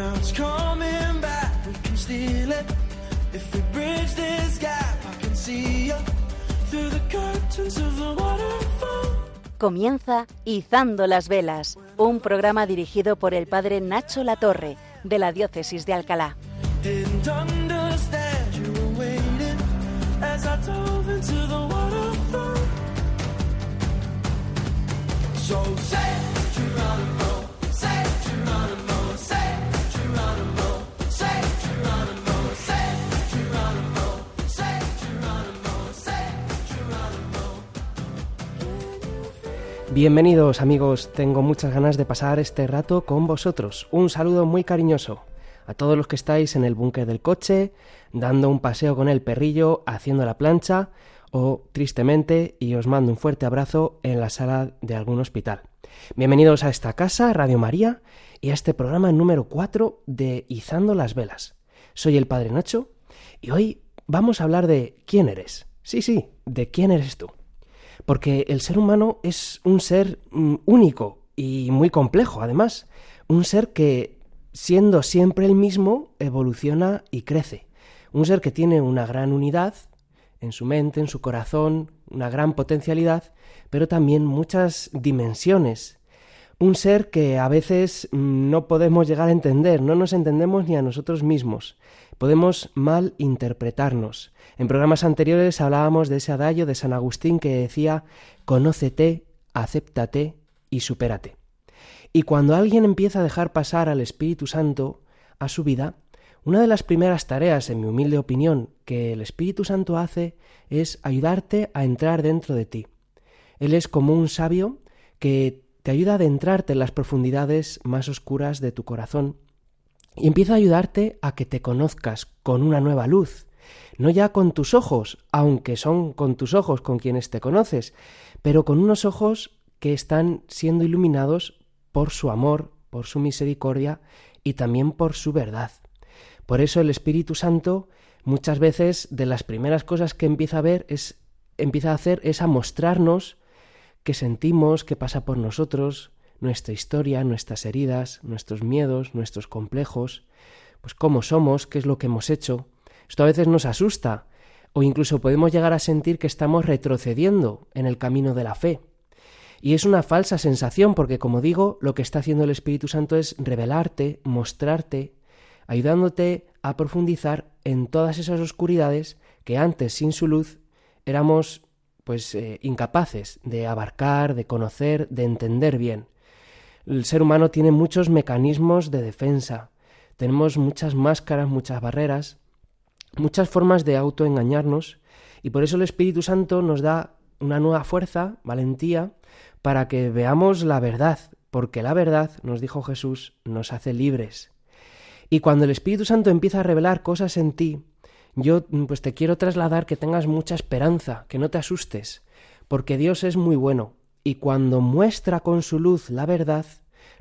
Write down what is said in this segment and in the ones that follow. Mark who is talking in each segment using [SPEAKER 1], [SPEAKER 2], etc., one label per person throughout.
[SPEAKER 1] Now it's coming back, we can steal it. If we bridge this gap, I can see you through the curtains of the waterfall.
[SPEAKER 2] Comienza Izando las Velas, un programa dirigido por el padre Nacho Latorre, de la Diócesis de Alcalá.
[SPEAKER 3] Bienvenidos amigos, tengo muchas ganas de pasar este rato con vosotros. Un saludo muy cariñoso a todos los que estáis en el búnker del coche, dando un paseo con el perrillo, haciendo la plancha o tristemente, y os mando un fuerte abrazo en la sala de algún hospital. Bienvenidos a esta casa, Radio María, y a este programa número 4 de Izando las Velas. Soy el Padre Nacho y hoy vamos a hablar de quién eres. Sí, sí, de quién eres tú. Porque el ser humano es un ser mm, único y muy complejo, además. Un ser que, siendo siempre el mismo, evoluciona y crece. Un ser que tiene una gran unidad en su mente, en su corazón, una gran potencialidad, pero también muchas dimensiones. Un ser que a veces mm, no podemos llegar a entender, no nos entendemos ni a nosotros mismos. Podemos mal interpretarnos. En programas anteriores hablábamos de ese adagio de San Agustín que decía conócete, acéptate y supérate. Y cuando alguien empieza a dejar pasar al Espíritu Santo a su vida, una de las primeras tareas, en mi humilde opinión, que el Espíritu Santo hace es ayudarte a entrar dentro de ti. Él es como un sabio que te ayuda a adentrarte en las profundidades más oscuras de tu corazón y empieza a ayudarte a que te conozcas con una nueva luz, no ya con tus ojos, aunque son con tus ojos con quienes te conoces, pero con unos ojos que están siendo iluminados por su amor, por su misericordia y también por su verdad. Por eso el Espíritu Santo muchas veces de las primeras cosas que empieza a ver es empieza a hacer es a mostrarnos qué sentimos, qué pasa por nosotros, nuestra historia, nuestras heridas, nuestros miedos, nuestros complejos, pues cómo somos, qué es lo que hemos hecho. Esto a veces nos asusta o incluso podemos llegar a sentir que estamos retrocediendo en el camino de la fe. Y es una falsa sensación porque, como digo, lo que está haciendo el Espíritu Santo es revelarte, mostrarte, ayudándote a profundizar en todas esas oscuridades que antes, sin su luz, éramos pues eh, incapaces de abarcar, de conocer, de entender bien. El ser humano tiene muchos mecanismos de defensa, tenemos muchas máscaras, muchas barreras, muchas formas de autoengañarnos, y por eso el Espíritu Santo nos da una nueva fuerza, valentía, para que veamos la verdad, porque la verdad, nos dijo Jesús, nos hace libres. Y cuando el Espíritu Santo empieza a revelar cosas en ti, yo pues te quiero trasladar que tengas mucha esperanza, que no te asustes, porque Dios es muy bueno, y cuando muestra con su luz la verdad,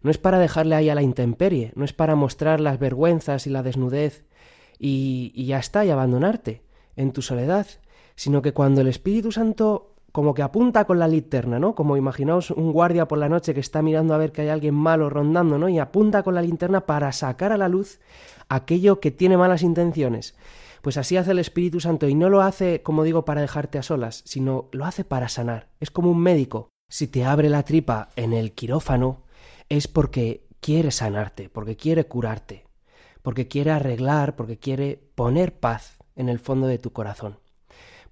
[SPEAKER 3] no es para dejarle ahí a la intemperie, no es para mostrar las vergüenzas y la desnudez y, ya está, y abandonarte en tu soledad, sino que cuando el Espíritu Santo como que apunta con la linterna, ¿no? Como imaginaos un guardia por la noche que está mirando a ver que hay alguien malo rondando, ¿no? Y apunta con la linterna para sacar a la luz aquello que tiene malas intenciones. Pues así hace el Espíritu Santo y no lo hace, como digo, para dejarte a solas, sino lo hace para sanar. Es como un médico. Si te abre la tripa en el quirófano, es porque quiere sanarte, porque quiere curarte, porque quiere arreglar, porque quiere poner paz en el fondo de tu corazón.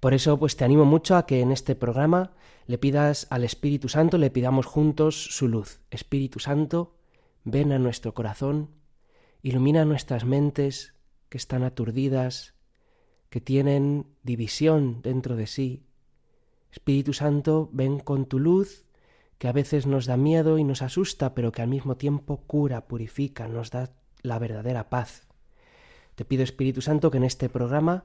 [SPEAKER 3] Por eso, pues te animo mucho a que en este programa le pidas al Espíritu Santo, le pidamos juntos su luz. Espíritu Santo, ven a nuestro corazón, ilumina nuestras mentes que están aturdidas, que tienen división dentro de sí. Espíritu Santo, ven con tu luz, que a veces nos da miedo y nos asusta, pero que al mismo tiempo cura, purifica, nos da la verdadera paz. Te pido, Espíritu Santo, que en este programa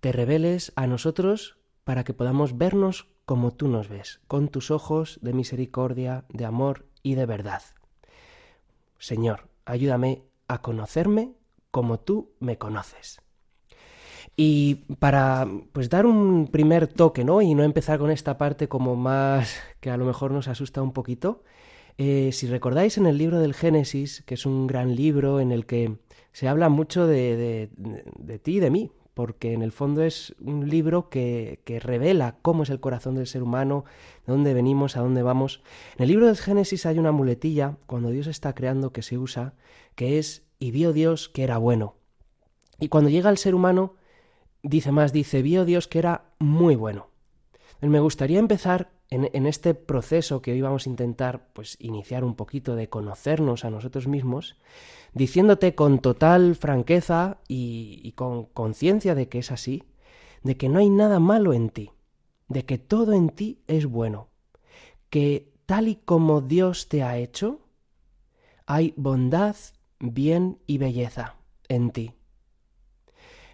[SPEAKER 3] te reveles a nosotros para que podamos vernos como tú nos ves, con tus ojos de misericordia, de amor y de verdad. Señor, ayúdame a conocerme como tú me conoces. Y para pues dar un primer toque, ¿no? Y no empezar con esta parte como más que a lo mejor nos asusta un poquito, Eh, si recordáis en el libro del Génesis, que es un gran libro en el que se habla mucho de, de, de ti y de mí, porque en el fondo es un libro que, que, revela cómo es el corazón del ser humano, de dónde venimos, a dónde vamos. En el libro del Génesis hay una muletilla, cuando Dios está creando, que se usa, que es, y vio Dios que era bueno. Y cuando llega al ser humano, dice más, dice, vio Dios que era muy bueno. Me gustaría empezar en, este proceso que hoy vamos a intentar pues iniciar un poquito de conocernos a nosotros mismos, diciéndote con total franqueza y, y con conciencia de que es así, de que no hay nada malo en ti, de que todo en ti es bueno, que tal y como Dios te ha hecho, hay bondad, bien y belleza en ti.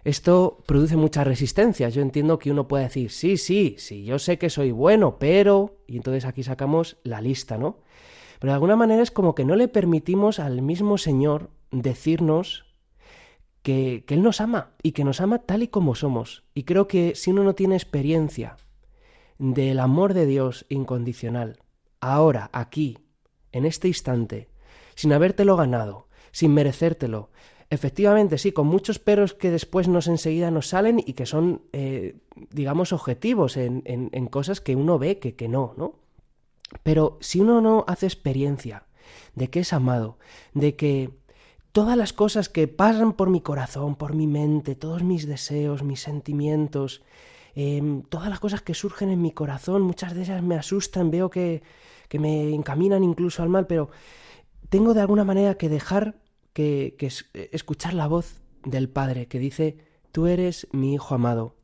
[SPEAKER 3] Esto produce muchas resistencias. Yo entiendo que uno puede decir, sí, sí, sí, yo sé que soy bueno, pero... Y entonces aquí sacamos la lista, ¿no? Pero de alguna manera es como que no le permitimos al mismo Señor decirnos que, que Él nos ama y que nos ama tal y como somos. Y creo que si uno no tiene experiencia del amor de Dios incondicional, ahora, aquí, en este instante, sin habértelo ganado, sin merecértelo, efectivamente sí, con muchos peros que después nos enseguida nos salen y que son, eh, digamos, objetivos en, en, cosas que uno ve que, que no, ¿no? Pero si uno no hace experiencia de que es amado, de que todas las cosas que pasan por mi corazón, por mi mente, todos mis deseos, mis sentimientos, eh, todas las cosas que surgen en mi corazón, muchas de ellas me asustan, veo que, que me encaminan incluso al mal, pero tengo de alguna manera que dejar que, es, escuchar la voz del Padre que dice, tú eres mi Hijo amado.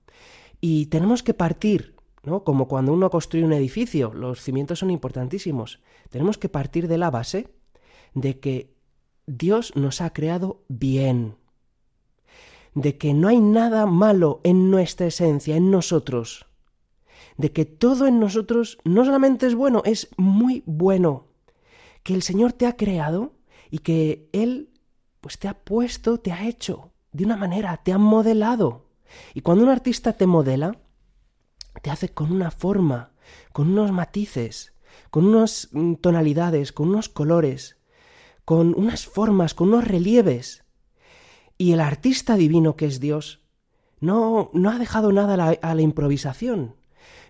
[SPEAKER 3] Y tenemos que partir, ¿no? Como cuando uno construye un edificio, los cimientos son importantísimos. Tenemos que partir de la base de que Dios nos ha creado bien, de que no hay nada malo en nuestra esencia, en nosotros, de que todo en nosotros no solamente es bueno, es muy bueno, que el Señor te ha creado y que Él pues te ha puesto, te ha hecho de una manera, te ha modelado. Y cuando un artista te modela, te hace con una forma, con unos matices, con unas tonalidades, con unos colores, con unas formas, con unos relieves. Y el artista divino que es Dios no, no ha dejado nada a la improvisación.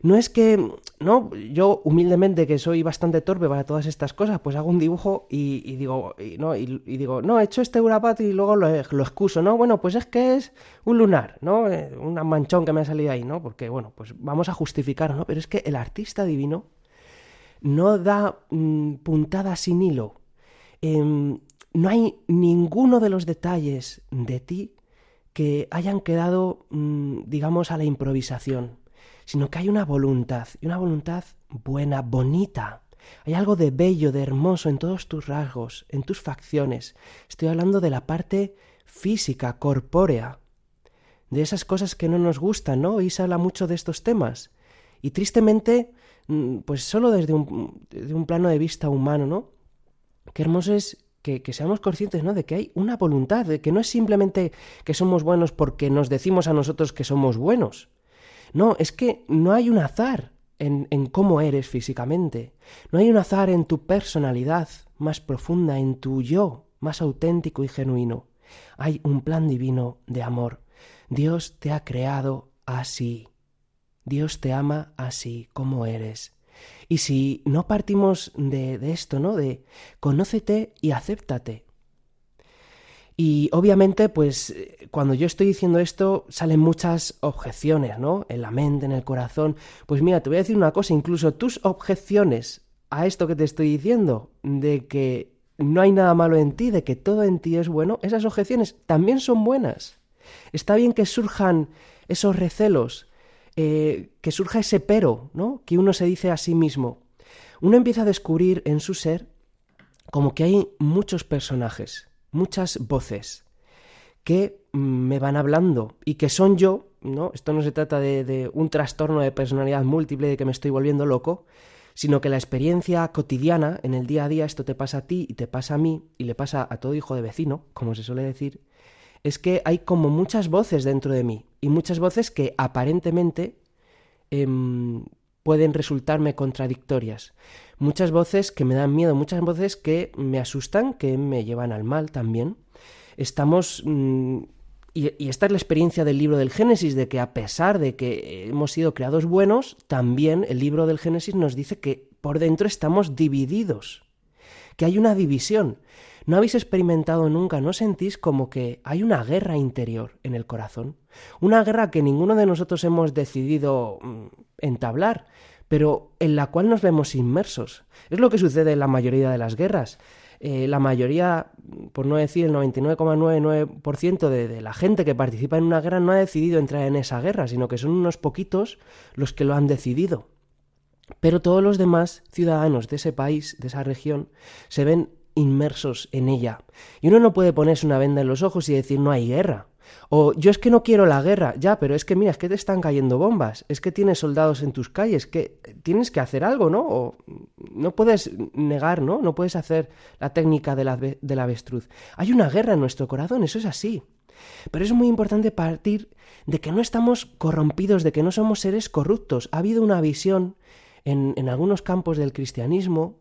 [SPEAKER 3] No es que, no, yo humildemente que soy bastante torpe para todas estas cosas, pues hago un dibujo y, digo, y, no, y, digo, no, he hecho este urapat y luego lo, excuso, ¿no? Bueno, pues es que es un lunar, ¿no? Eh, un manchón que me ha salido ahí, ¿no? Porque, bueno, pues vamos a justificar, ¿no? Pero es que el artista divino no da mmm, puntada sin hilo. Eh, no hay ninguno de los detalles de ti que hayan quedado, mmm, digamos, a la improvisación sino que hay una voluntad, y una voluntad buena, bonita. Hay algo de bello, de hermoso en todos tus rasgos, en tus facciones. Estoy hablando de la parte física, corpórea, de esas cosas que no nos gustan, ¿no? Y se habla mucho de estos temas. Y tristemente, mm, pues solo desde un, un plano de vista humano, ¿no? Qué hermoso es que, que, seamos conscientes, ¿no? De que hay una voluntad, de que no es simplemente que somos buenos porque nos decimos a nosotros que somos buenos, no, es que no hay un azar en, en, cómo eres físicamente. No hay un azar en tu personalidad más profunda, en tu yo más auténtico y genuino. Hay un plan divino de amor. Dios te ha creado así. Dios te ama así como eres. Y si no partimos de, de esto, ¿no? De conócete y acéptate. Y obviamente, pues cuando yo estoy diciendo esto, salen muchas objeciones, ¿no? En la mente, en el corazón. Pues mira, te voy a decir una cosa, incluso tus objeciones a esto que te estoy diciendo, de que no hay nada malo en ti, de que todo en ti es bueno, esas objeciones también son buenas. Está bien que surjan esos recelos, eh, que surja ese pero, ¿no? Que uno se dice a sí mismo. Uno empieza a descubrir en su ser como que hay muchos personajes muchas voces que me van hablando y que son yo, ¿no? Esto no se trata de, un trastorno de personalidad múltiple, de que me estoy volviendo loco, sino que la experiencia cotidiana, en el día a día, esto te pasa a ti y te pasa a mí y le pasa a todo hijo de vecino, como se suele decir, es que hay como muchas voces dentro de mí y muchas voces que aparentemente eh, pueden resultarme contradictorias. Muchas voces que me dan miedo, muchas voces que me asustan, que me llevan al mal también. Estamos... Mm, y, y, esta es la experiencia del libro del Génesis, de que a pesar de que hemos sido creados buenos, también el libro del Génesis nos dice que por dentro estamos divididos, que hay una división. ¿No habéis experimentado nunca, no sentís como que hay una guerra interior en el corazón? Una guerra que ninguno de nosotros hemos decidido mm, entablar, pero en la cual nos vemos inmersos. Es lo que sucede en la mayoría de las guerras. Eh, la mayoría, por no decir el 99,99% de, de la gente que participa en una guerra no ha decidido entrar en esa guerra, sino que son unos poquitos los que lo han decidido. Pero todos los demás ciudadanos de ese país, de esa región, se ven inmersos en ella. Y uno no puede ponerse una venda en los ojos y decir no hay guerra. O yo es que no quiero la guerra, ya, pero es que mira, es que te están cayendo bombas, es que tienes soldados en tus calles, que tienes que hacer algo, ¿no? O no puedes negar, ¿no? No puedes hacer la técnica de la, del avestruz. Hay una guerra en nuestro corazón, eso es así. Pero es muy importante partir de que no estamos corrompidos, de que no somos seres corruptos. Ha habido una visión en, en algunos campos del cristianismo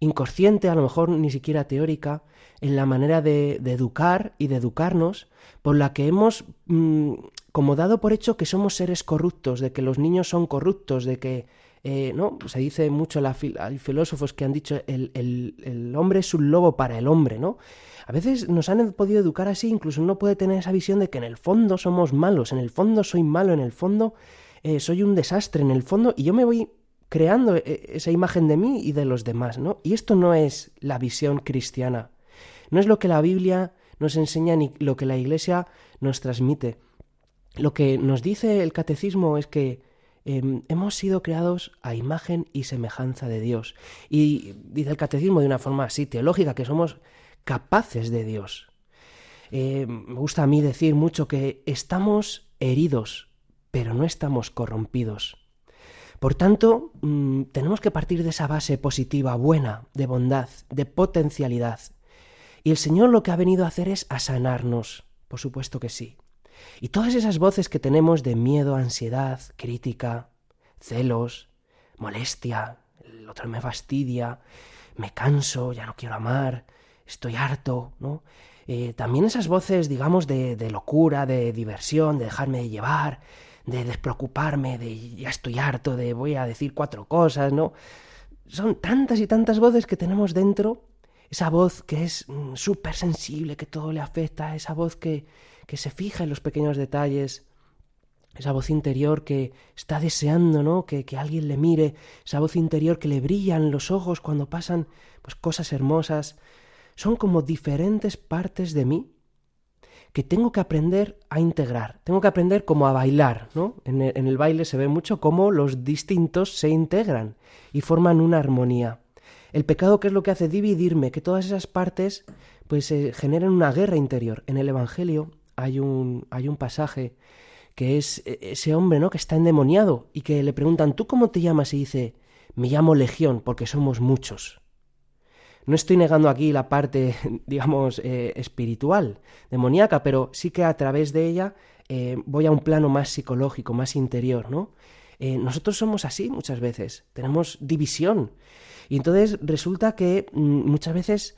[SPEAKER 3] inconsciente, a lo mejor ni siquiera teórica, en la manera de, de educar y de educarnos, por la que hemos mmm, como dado por hecho que somos seres corruptos, de que los niños son corruptos, de que eh, ¿no? Se dice mucho, la, hay filósofos que han dicho el, el, el, hombre es un lobo para el hombre, ¿no? A veces nos han podido educar así, incluso uno puede tener esa visión de que en el fondo somos malos, en el fondo soy malo, en el fondo eh, soy un desastre, en el fondo, y yo me voy creando eh, esa imagen de mí y de los demás, ¿no? Y esto no es la visión cristiana. No es lo que la Biblia nos enseña ni lo que la Iglesia nos transmite. Lo que nos dice el catecismo es que eh, hemos sido creados a imagen y semejanza de Dios. Y dice el catecismo de una forma así teológica que somos capaces de Dios. Eh, me gusta a mí decir mucho que estamos heridos, pero no estamos corrompidos. Por tanto, mmm, tenemos que partir de esa base positiva, buena, de bondad, de potencialidad. Y el Señor lo que ha venido a hacer es a sanarnos, por supuesto que sí. Y todas esas voces que tenemos de miedo, ansiedad, crítica, celos, molestia, el otro me fastidia, me canso, ya no quiero amar, estoy harto, ¿no? Eh, también esas voces, digamos, de, de locura, de diversión, de dejarme llevar, de despreocuparme, de ya estoy harto, de voy a decir cuatro cosas, ¿no? Son tantas y tantas voces que tenemos dentro, esa voz que es mm, súper sensible, que todo le afecta, esa voz que, que se fija en los pequeños detalles, esa voz interior que está deseando, ¿no? Que, que, alguien le mire, esa voz interior que le brillan los ojos cuando pasan pues cosas hermosas, son como diferentes partes de mí que tengo que aprender a integrar, tengo que aprender como a bailar, ¿no? En el, en el baile se ve mucho cómo los distintos se integran y forman una armonía. El pecado, ¿qué es lo que hace? Dividirme, que todas esas partes pues eh, generen una guerra interior. En el Evangelio hay un, hay un pasaje que es e, ese hombre, ¿no? Que está endemoniado y que le preguntan, ¿tú cómo te llamas? Y dice, me llamo Legión porque somos muchos. No estoy negando aquí la parte, digamos, eh, espiritual, demoníaca, pero sí que a través de ella eh, voy a un plano más psicológico, más interior, ¿no? Eh, nosotros somos así muchas veces, tenemos división. Y entonces resulta que mm, muchas veces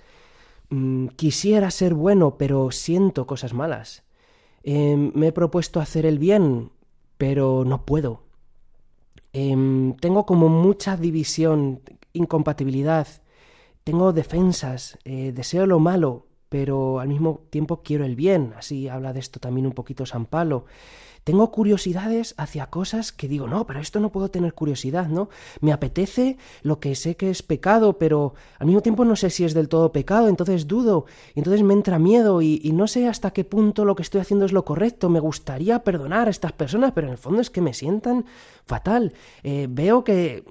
[SPEAKER 3] mm, quisiera ser bueno, pero siento cosas malas. Eh, me he propuesto hacer el bien, pero no puedo. Eh, tengo como mucha división, incompatibilidad tengo defensas, eh, deseo lo malo, pero al mismo tiempo quiero el bien. Así habla de esto también un poquito San Pablo. Tengo curiosidades hacia cosas que digo, no, pero esto no puedo tener curiosidad, ¿no? Me apetece lo que sé que es pecado, pero al mismo tiempo no sé si es del todo pecado, entonces dudo, y entonces me entra miedo y, no sé hasta qué punto lo que estoy haciendo es lo correcto. Me gustaría perdonar a estas personas, pero en el fondo es que me sientan fatal. Eh, veo que,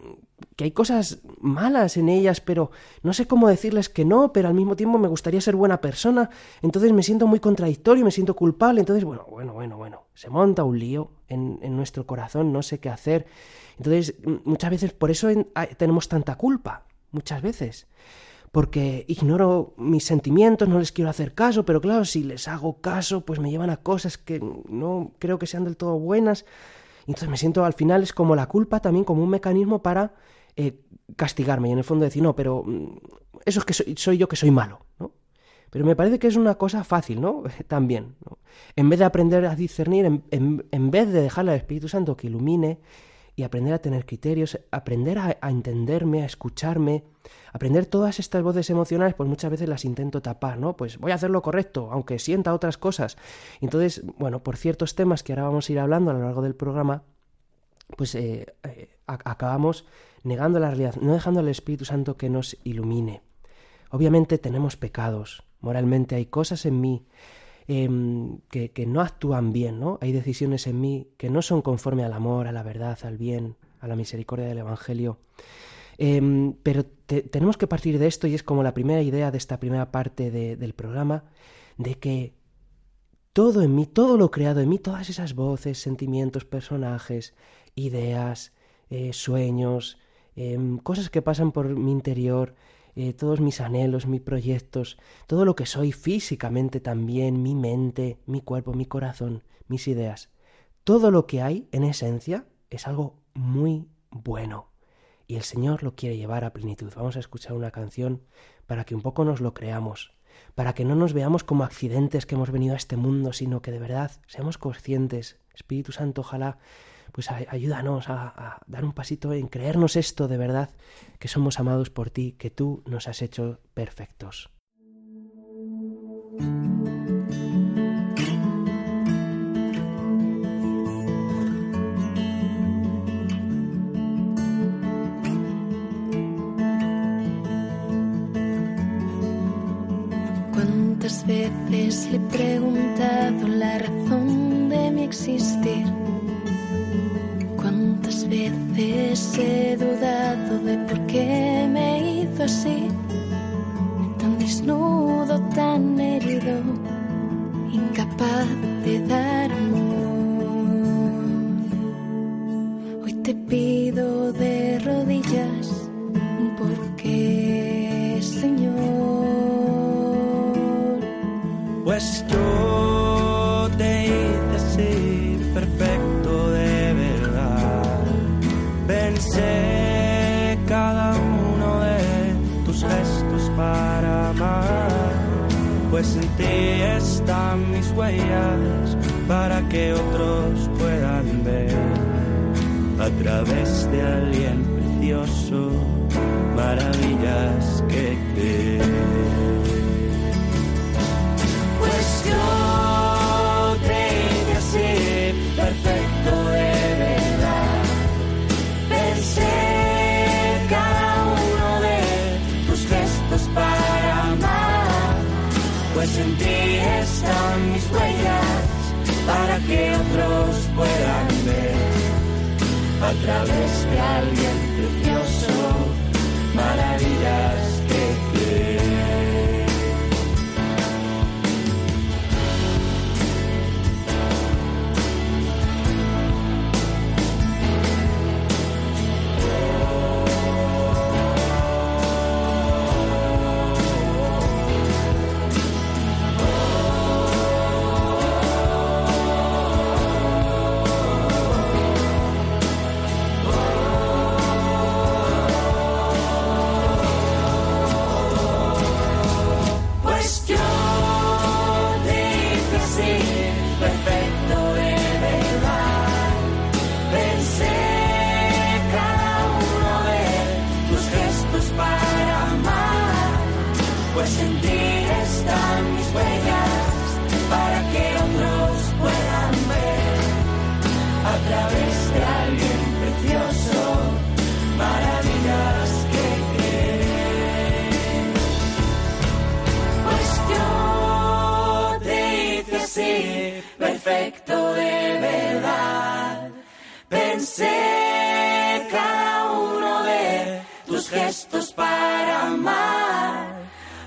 [SPEAKER 3] que hay cosas malas en ellas, pero no sé cómo decirles que no, pero al mismo tiempo me gustaría ser buena persona, entonces me siento muy contradictorio, me siento culpable, entonces, bueno, bueno, bueno, bueno, se monta un lío en, en nuestro corazón, no sé qué hacer. Entonces, muchas veces por eso tenemos tanta culpa, muchas veces. Porque ignoro mis sentimientos, no les quiero hacer caso, pero claro, si les hago caso, pues me llevan a cosas que no creo que sean del todo buenas. Entonces me siento al final es como la culpa también como un mecanismo para eh, castigarme y en el fondo decir, no, pero mm, eso es que soy, yo que soy malo, ¿no? Pero me parece que es una cosa fácil, ¿no? También. En vez de aprender a discernir, en, en, en, vez de dejarle al Espíritu Santo que ilumine y aprender a tener criterios, aprender a, entenderme, a escucharme, aprender todas estas voces emocionales, pues muchas veces las intento tapar, ¿no? Pues voy a hacer lo correcto, aunque sienta otras cosas. Entonces, bueno, por ciertos temas que ahora vamos a ir hablando a lo largo del programa, pues eh, eh, acabamos negando la realidad, no dejando al Espíritu Santo que nos ilumine. Obviamente tenemos pecados, moralmente hay cosas en mí eh, que, que, no actúan bien, ¿no? Hay decisiones en mí que no son conforme al amor, a la verdad, al bien, a la misericordia del Evangelio. Eh, pero te, tenemos que partir de esto y es como la primera idea de esta primera parte de, del programa, de que todo en mí, todo lo creado en mí, todas esas voces, sentimientos, personajes, ideas, eh, sueños, eh, cosas que pasan por mi interior, eh, todos mis anhelos, mis proyectos, todo lo que soy físicamente también, mi mente, mi cuerpo, mi corazón, mis ideas. Todo lo que hay en esencia es algo muy bueno y el Señor lo quiere llevar a plenitud. Vamos a escuchar una canción para que un poco nos lo creamos, para que no nos veamos como accidentes que hemos venido a este mundo, sino que de verdad seamos conscientes. Espíritu Santo, ojalá pues ayúdanos a, dar un pasito en creernos esto de verdad, que somos amados por ti, que tú nos has hecho perfectos.
[SPEAKER 4] ¿Cuántas veces le he preguntado la razón de mi existir? ¿Cuántas veces he dudado de por qué me hizo así? Tan desnudo, tan herido, incapaz de dar de
[SPEAKER 1] A través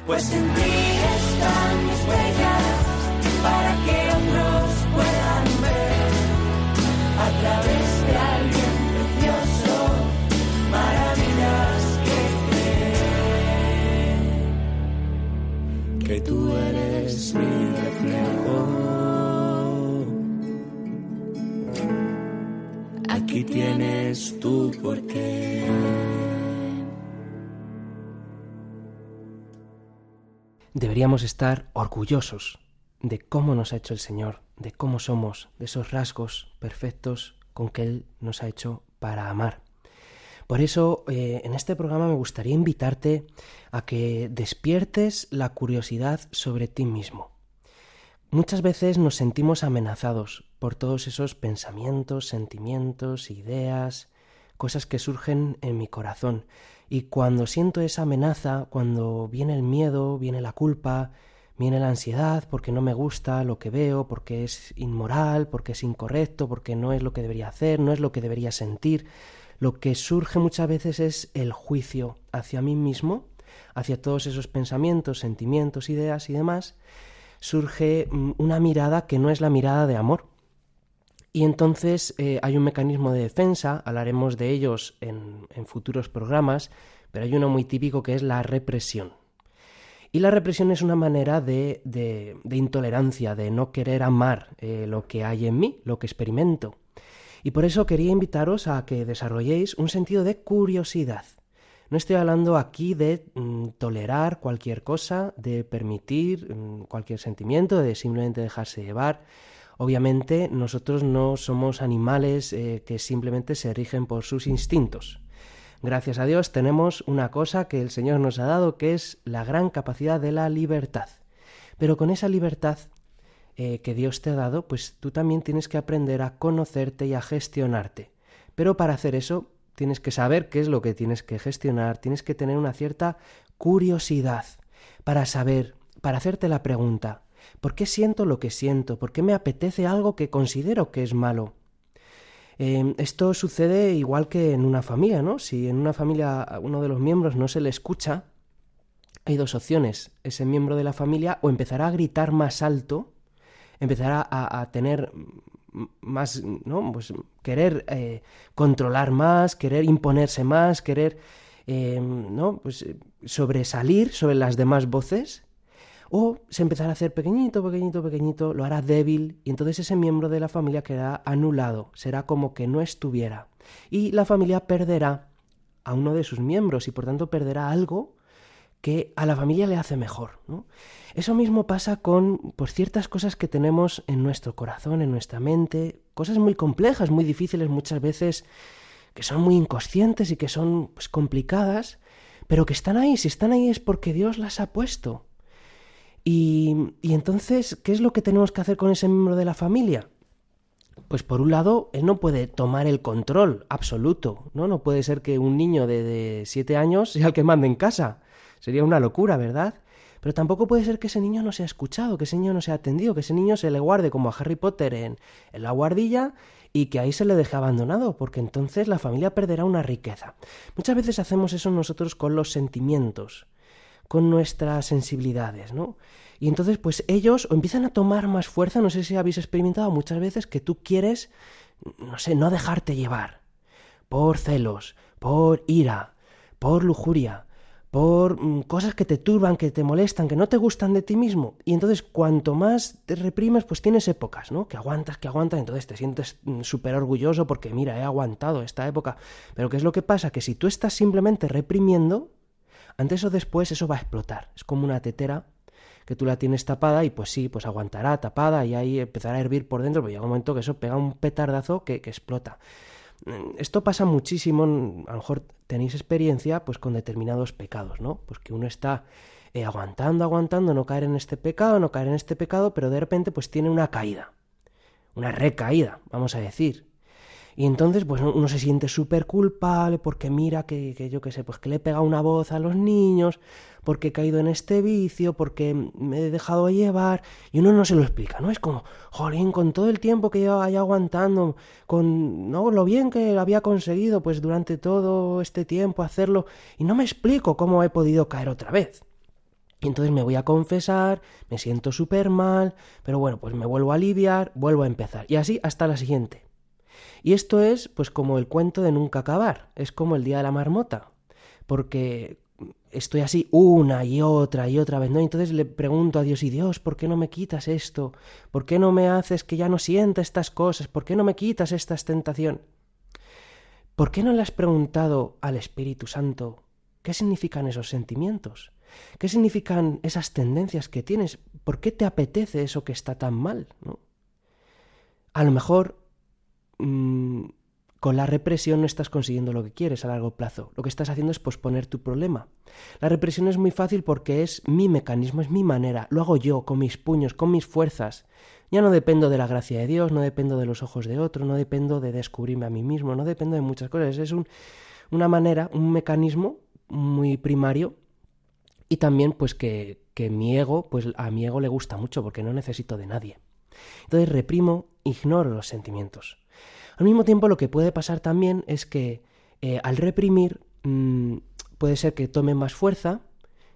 [SPEAKER 1] Pues en ti están mis huellas para que otros puedan ver a través de alguien precioso maravillas que creer que tú eres mi reflejo. tu porqué.
[SPEAKER 3] Deberíamos estar orgullosos de cómo nos ha hecho el Señor, de cómo somos, de esos rasgos perfectos con que Él nos ha hecho para amar. Por eso, eh, en este programa me gustaría invitarte a que despiertes la curiosidad sobre ti mismo. Muchas veces nos sentimos amenazados por todos esos pensamientos, sentimientos, ideas, cosas que surgen en mi corazón. Y cuando siento esa amenaza, cuando viene el miedo, viene la culpa, viene la ansiedad porque no me gusta lo que veo, porque es inmoral, porque es incorrecto, porque no es lo que debería hacer, no es lo que debería sentir, lo que surge muchas veces es el juicio hacia mí mismo, hacia todos esos pensamientos, sentimientos, ideas y demás, surge mm, una mirada que no es la mirada de amor. Y entonces eh, hay un mecanismo de defensa, hablaremos de ellos en, futuros programas, pero hay uno muy típico que es la represión. Y la represión es una manera de, de, intolerancia, de no querer amar eh, lo que hay en mí, lo que experimento. Y por eso quería invitaros a que desarrolléis un sentido de curiosidad. No estoy hablando aquí de mm, tolerar cualquier cosa, de permitir mm, cualquier sentimiento, de simplemente dejarse llevar. Obviamente nosotros no somos animales eh, que simplemente se rigen por sus instintos. Gracias a Dios tenemos una cosa que el Señor nos ha dado, que es la gran capacidad de la libertad. Pero con esa libertad eh, que Dios te ha dado, pues tú también tienes que aprender a conocerte y a gestionarte. Pero para hacer eso tienes que saber qué es lo que tienes que gestionar, tienes que tener una cierta curiosidad para saber, para hacerte la pregunta, ¿por qué siento lo que siento? ¿Por qué me apetece algo que considero que es malo? Em, esto sucede igual que en una familia, ¿no? Si en una familia a uno de los miembros no se le escucha, hay dos opciones. Ese miembro de la familia o empezará a gritar más alto, empezará a, tener más, ¿no? Pues querer eh, controlar más, querer imponerse más, querer, em, ¿no? Pues sobresalir sobre las demás voces o se empezará a hacer pequeñito, pequeñito, pequeñito, lo hará débil y entonces ese miembro de la familia quedará anulado, será como que no estuviera. Y la familia perderá a uno de sus miembros y por tanto perderá algo que a la familia le hace mejor. Eso mismo pasa con pues, ciertas cosas que tenemos en nuestro corazón, en nuestra mente, cosas muy complejas, muy difíciles muchas veces, que son muy inconscientes y que son pues, complicadas, pero que están ahí. Si están ahí es porque Dios las ha puesto. Y, entonces, ¿qué es lo que tenemos que hacer con ese miembro de la familia? Pues por un lado, él no puede tomar el control absoluto, ¿no? No puede ser que un niño de, siete años sea el que mande en casa. Sería una locura, ¿verdad? Pero tampoco puede ser que ese niño no sea escuchado, que ese niño no sea atendido, que ese niño se le guarde como a Harry Potter en la guardilla y que ahí se le deje abandonado, porque entonces la familia perderá una riqueza. Muchas veces hacemos eso nosotros con los sentimientos con nuestras sensibilidades, ¿no? Y entonces, pues ellos empiezan a tomar más fuerza, no sé si habéis experimentado muchas veces que tú quieres, no sé, no dejarte llevar por celos, por ira, por lujuria, por mm, cosas que te turban, que te molestan, que no te gustan de ti mismo. Y entonces cuanto más te reprimes, pues tienes épocas, ¿no? Que aguantas, que aguantas, entonces te sientes mm, súper orgulloso porque mira, he aguantado esta época. Pero ¿qué es lo que pasa? Que si tú estás simplemente reprimiendo, antes o después eso va a explotar. Es como una tetera que tú la tienes tapada y pues sí, pues aguantará tapada y ahí empezará a hervir por dentro, pero llega un momento que eso pega un petardazo que, explota. Mm, esto pasa muchísimo, a lo mejor tenéis experiencia pues con determinados pecados, ¿no? Pues que uno está eh, aguantando, aguantando, no caer en este pecado, no caer en este pecado, pero de repente pues tiene una caída, una recaída, vamos a decir. Y entonces, pues uno se siente súper culpable porque mira que, que, yo qué sé, pues que le he pegado una voz a los niños, porque he caído en este vicio, porque me he dejado llevar, y uno no se lo explica, ¿no? Es como, jolín, con todo el tiempo que yo ahí aguantando, con ¿no? lo bien que había conseguido, pues durante todo este tiempo hacerlo, y no me explico cómo he podido caer otra vez. Y entonces me voy a confesar, me siento súper mal, pero bueno, pues me vuelvo a aliviar, vuelvo a empezar. Y así hasta la siguiente. Y esto es pues como el cuento de nunca acabar, es como el día de la marmota, porque estoy así una y otra y otra vez, ¿no? entonces le pregunto a Dios, y Dios, ¿por qué no me quitas esto? ¿Por qué no me haces que ya no sienta estas cosas? ¿Por qué no me quitas esta tentación? ¿por qué no le has preguntado al Espíritu Santo qué significan esos sentimientos? ¿Qué significan esas tendencias que tienes? ¿Por qué te apetece eso que está tan mal? ¿no? A lo mejor mm, con la represión no estás consiguiendo lo que quieres a largo plazo. Lo que estás haciendo es posponer tu problema. La represión es muy fácil porque es mi mecanismo, es mi manera. Lo hago yo, con mis puños, con mis fuerzas. Ya no dependo de la gracia de Dios, no dependo de los ojos de otro, no dependo de descubrirme a mí mismo, no dependo de muchas cosas. Es una manera, un mecanismo muy primario y también pues que, que mi ego, pues a mi ego le gusta mucho porque no necesito de nadie. Entonces reprimo, ignoro los sentimientos. Al mismo tiempo, lo que puede pasar también es que eh, al reprimir mm, puede ser que tome más fuerza.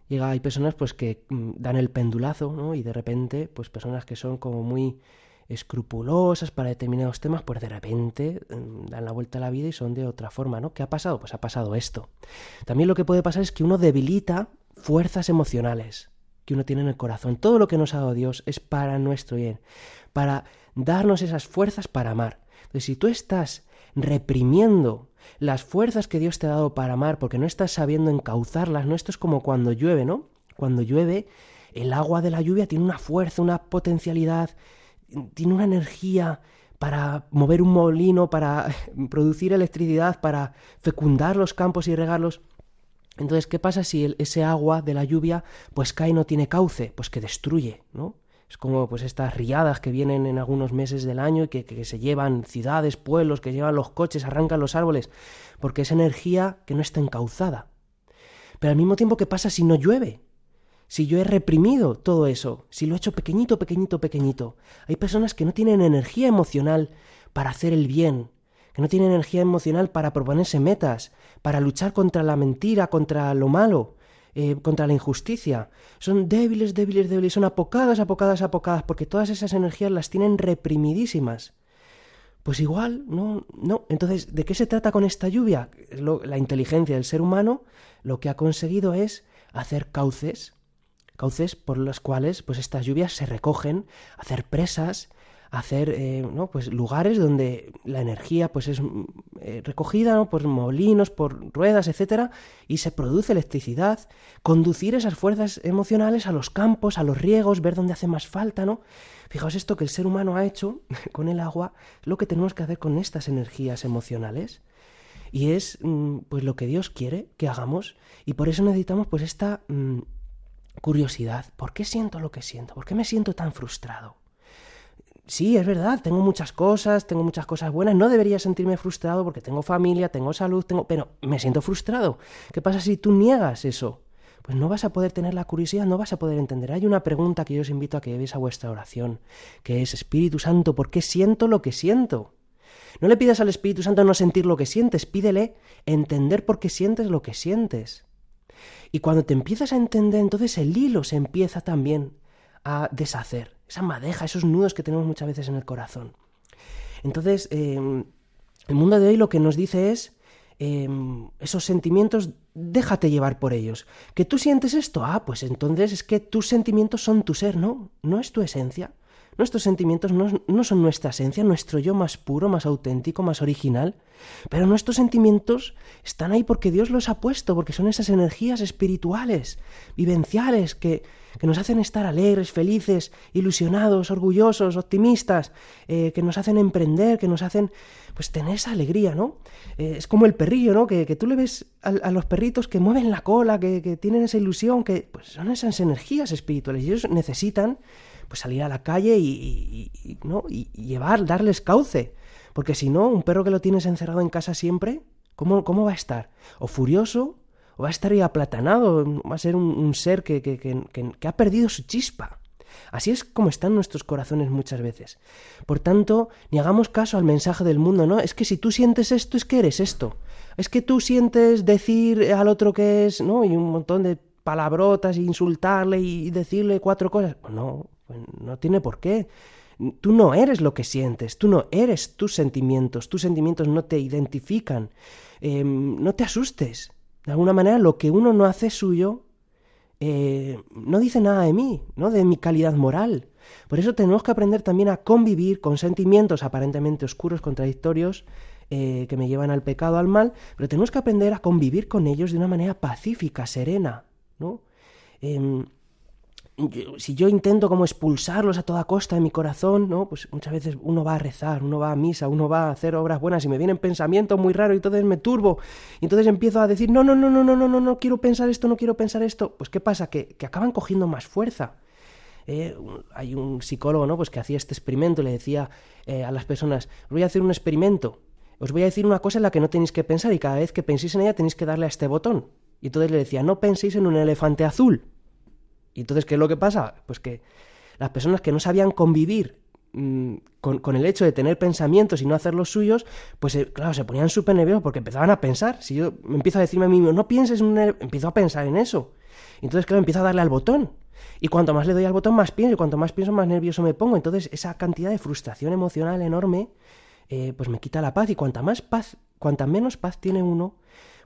[SPEAKER 3] Llega, hay personas pues que mm, dan el pendulazo, ¿no? Y de repente, pues personas que son como muy escrupulosas para determinados temas, pues de repente mm, dan la vuelta a la vida y son de otra forma, ¿no? ¿Qué ha pasado? Pues ha pasado esto. También lo que puede pasar es que uno debilita fuerzas emocionales que uno tiene en el corazón. Todo lo que nos ha dado Dios es para nuestro bien, para darnos esas fuerzas para amar. Entonces, si tú estás reprimiendo las fuerzas que Dios te ha dado para amar porque no estás sabiendo encauzarlas, ¿no? Esto es como cuando llueve, ¿no? Cuando llueve, el agua de la lluvia tiene una fuerza, una potencialidad, tiene una energía para mover un molino, para producir electricidad, para fecundar los campos y regarlos. Entonces, ¿qué pasa si ese agua de la lluvia pues cae y no tiene cauce? Pues que destruye, ¿no? Es como pues estas riadas que vienen en algunos meses del año y que, se llevan ciudades, pueblos, que llevan los coches, arrancan los árboles, porque es energía que no está encauzada. Pero al mismo tiempo, ¿qué pasa si no llueve? Si yo he reprimido todo eso, si lo he hecho pequeñito, pequeñito, pequeñito. Hay personas que no tienen energía emocional para hacer el bien, que no tienen energía emocional para proponerse metas, para luchar contra la mentira, contra lo malo, eh, contra la injusticia. Son débiles, débiles, débiles, son apocadas, apocadas, apocadas, porque todas esas energías las tienen reprimidísimas. Pues igual, no, no. Entonces, ¿de qué se trata con esta lluvia? la inteligencia del ser humano lo que ha conseguido es hacer cauces, cauces por los cuales pues estas lluvias se recogen, hacer presas, hacer eh, ¿no? pues lugares donde la energía pues es eh, recogida por molinos, por ruedas, etcétera, y se produce electricidad, conducir esas fuerzas emocionales a los campos, a los riegos, ver dónde hace más falta, ¿no? Fijaos esto que el ser humano ha hecho con el agua, lo que tenemos que hacer con estas energías emocionales. Y es mm, pues lo que Dios quiere que hagamos y por eso necesitamos pues esta mm, curiosidad. ¿Por qué siento lo que siento? ¿Por qué me siento tan frustrado? Sí, es verdad, tengo muchas cosas, tengo muchas cosas buenas, no debería sentirme frustrado porque tengo familia, tengo salud, tengo... pero me siento frustrado. ¿Qué pasa si tú niegas eso? Pues no vas a poder tener la curiosidad, no vas a poder entender. Hay una pregunta que yo os invito a que llevéis a vuestra oración, que es, Espíritu Santo, ¿por qué siento lo que siento? No le pidas al Espíritu Santo no sentir lo que sientes, pídele entender por qué sientes lo que sientes. Y cuando te empiezas a entender, entonces el hilo se empieza también a deshacer esa madeja, esos nudos que tenemos muchas veces en el corazón. Entonces, em, el mundo de hoy lo que nos dice es, em, esos sentimientos, déjate llevar por ellos. ¿Que tú sientes esto? Ah, pues entonces es que tus sentimientos son tu ser, ¿no? No es tu esencia. Nuestros sentimientos no, son nuestra esencia, nuestro yo más puro, más auténtico, más original, pero nuestros sentimientos están ahí porque Dios los ha puesto, porque son esas energías espirituales, vivenciales, que, que nos hacen estar alegres, felices, ilusionados, orgullosos, optimistas, eh, que nos hacen emprender, que nos hacen pues tener esa alegría, ¿no? Eh, es como el perrillo, ¿no? Que, tú le ves a, los perritos que mueven la cola, que, que tienen esa ilusión, que pues son esas energías espirituales y ellos necesitan pues salir a la calle y, ¿no? y llevar, darles cauce. Porque si no, un perro que lo tienes encerrado en casa siempre, ¿cómo, cómo va a estar? O furioso, o va a estar ahí aplatanado, va a ser un, ser que, que, que, ha perdido su chispa. Así es como están nuestros corazones muchas veces. Por tanto, ni hagamos caso al mensaje del mundo, ¿no? Es que si tú sientes esto, es que eres esto. Es que tú sientes decir al otro que es, ¿no? Y un montón de palabrotas, e insultarle y decirle cuatro cosas. No, pues no tiene por qué. Tú no eres lo que sientes, tú no eres tus sentimientos, tus sentimientos no te identifican. Em, no te asustes. De alguna manera, lo que uno no hace suyo eh, no dice nada de mí, ¿no? de mi calidad moral. Por eso tenemos que aprender también a convivir con sentimientos aparentemente oscuros, contradictorios, eh, que me llevan al pecado, al mal, pero tenemos que aprender a convivir con ellos de una manera pacífica, serena, ¿no? Si yo intento como expulsarlos a toda costa de mi corazón, ¿no? Pues muchas veces uno va a rezar, uno va a misa, uno va a hacer obras buenas y me vienen pensamientos muy raros y entonces me turbo. Y entonces empiezo a decir, no, no, no, no, no, no, no, no quiero pensar esto, no quiero pensar esto. Pues ¿qué pasa? Que, que acaban cogiendo más fuerza. Eh, hay un psicólogo, ¿no? Pues que hacía este experimento y le decía eh, a las personas, voy a hacer un experimento, os voy a decir una cosa en la que no tenéis que pensar y cada vez que penséis en ella tenéis que darle a este botón. Y entonces le decía, no penséis en un elefante azul y entonces, ¿qué es lo que pasa? Pues que las personas que no sabían convivir mm, con, el hecho de tener pensamientos y no hacer los suyos, pues eh, claro, se ponían súper nerviosos porque empezaban a pensar. Si yo empiezo a decirme a mí mismo, no pienses en empiezo a pensar en eso. Entonces, claro, empiezo a darle al botón. Y cuanto más le doy al botón, más pienso. Y cuanto más pienso, más nervioso me pongo. Entonces, esa cantidad de frustración emocional enorme, eh, pues me quita la paz. Y cuanta más paz, cuanta menos paz tiene uno,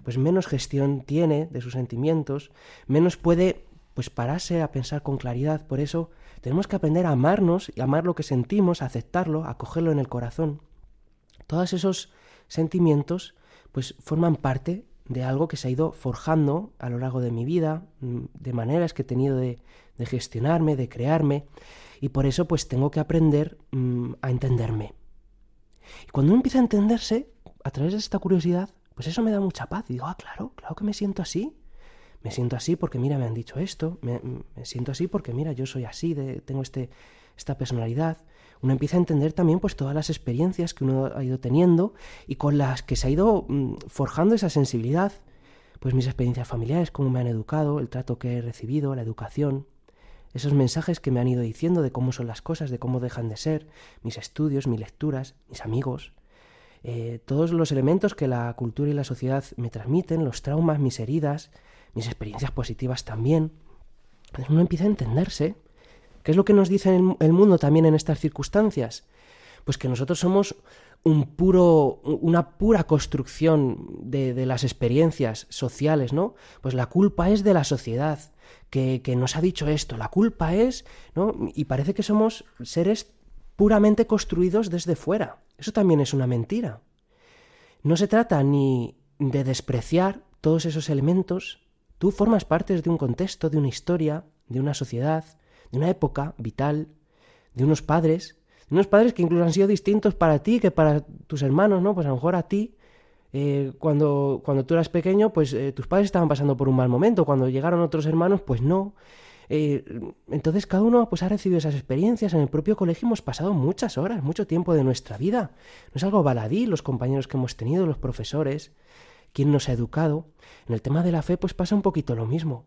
[SPEAKER 3] pues menos gestión tiene de sus sentimientos, menos puede pues pararse a pensar con claridad. Por eso tenemos que aprender a amarnos y amar lo que sentimos, a aceptarlo, a cogerlo en el corazón. Todos esos sentimientos pues forman parte de algo que se ha ido forjando a lo largo de mi vida, mm, de maneras que he tenido de, gestionarme, de crearme, y por eso pues tengo que aprender mm, a entenderme. Y cuando uno empieza a entenderse, a través de esta curiosidad, pues eso me da mucha paz. Y digo, ah, claro, claro que me siento así me siento así porque mira, me han dicho esto, me, siento así porque mira, yo soy así, de, tengo este, esta personalidad. Uno empieza a entender también pues todas las experiencias que uno ha ido teniendo y con las que se ha ido mm, forjando esa sensibilidad, pues mis experiencias familiares, cómo me han educado, el trato que he recibido, la educación, esos mensajes que me han ido diciendo de cómo son las cosas, de cómo dejan de ser, mis estudios, mis lecturas, mis amigos, eh, todos los elementos que la cultura y la sociedad me transmiten, los traumas, mis heridas, mis experiencias positivas también. uno empieza a entenderse. ¿Qué es lo que nos dice el mundo también en estas circunstancias? Pues que nosotros somos un puro, una pura construcción de, de, las experiencias sociales, ¿no? Pues la culpa es de la sociedad que, que, nos ha dicho esto, la culpa es, ¿no? Y parece que somos seres puramente construidos desde fuera. Eso también es una mentira. No se trata ni de despreciar todos esos elementos, Tú formas parte de un contexto, de una historia, de una sociedad, de una época vital, de unos padres, de unos padres que incluso han sido distintos para ti que para tus hermanos, ¿no? Pues a lo mejor a ti, eh, cuando, cuando tú eras pequeño, pues eh, tus padres estaban pasando por un mal momento, cuando llegaron otros hermanos, pues no. Eh, entonces cada uno pues ha recibido esas experiencias. En el propio colegio hemos pasado muchas horas, mucho tiempo de nuestra vida. No es algo baladí los compañeros que hemos tenido, los profesores quién nos ha educado. En el tema de la fe, pues pasa un poquito lo mismo.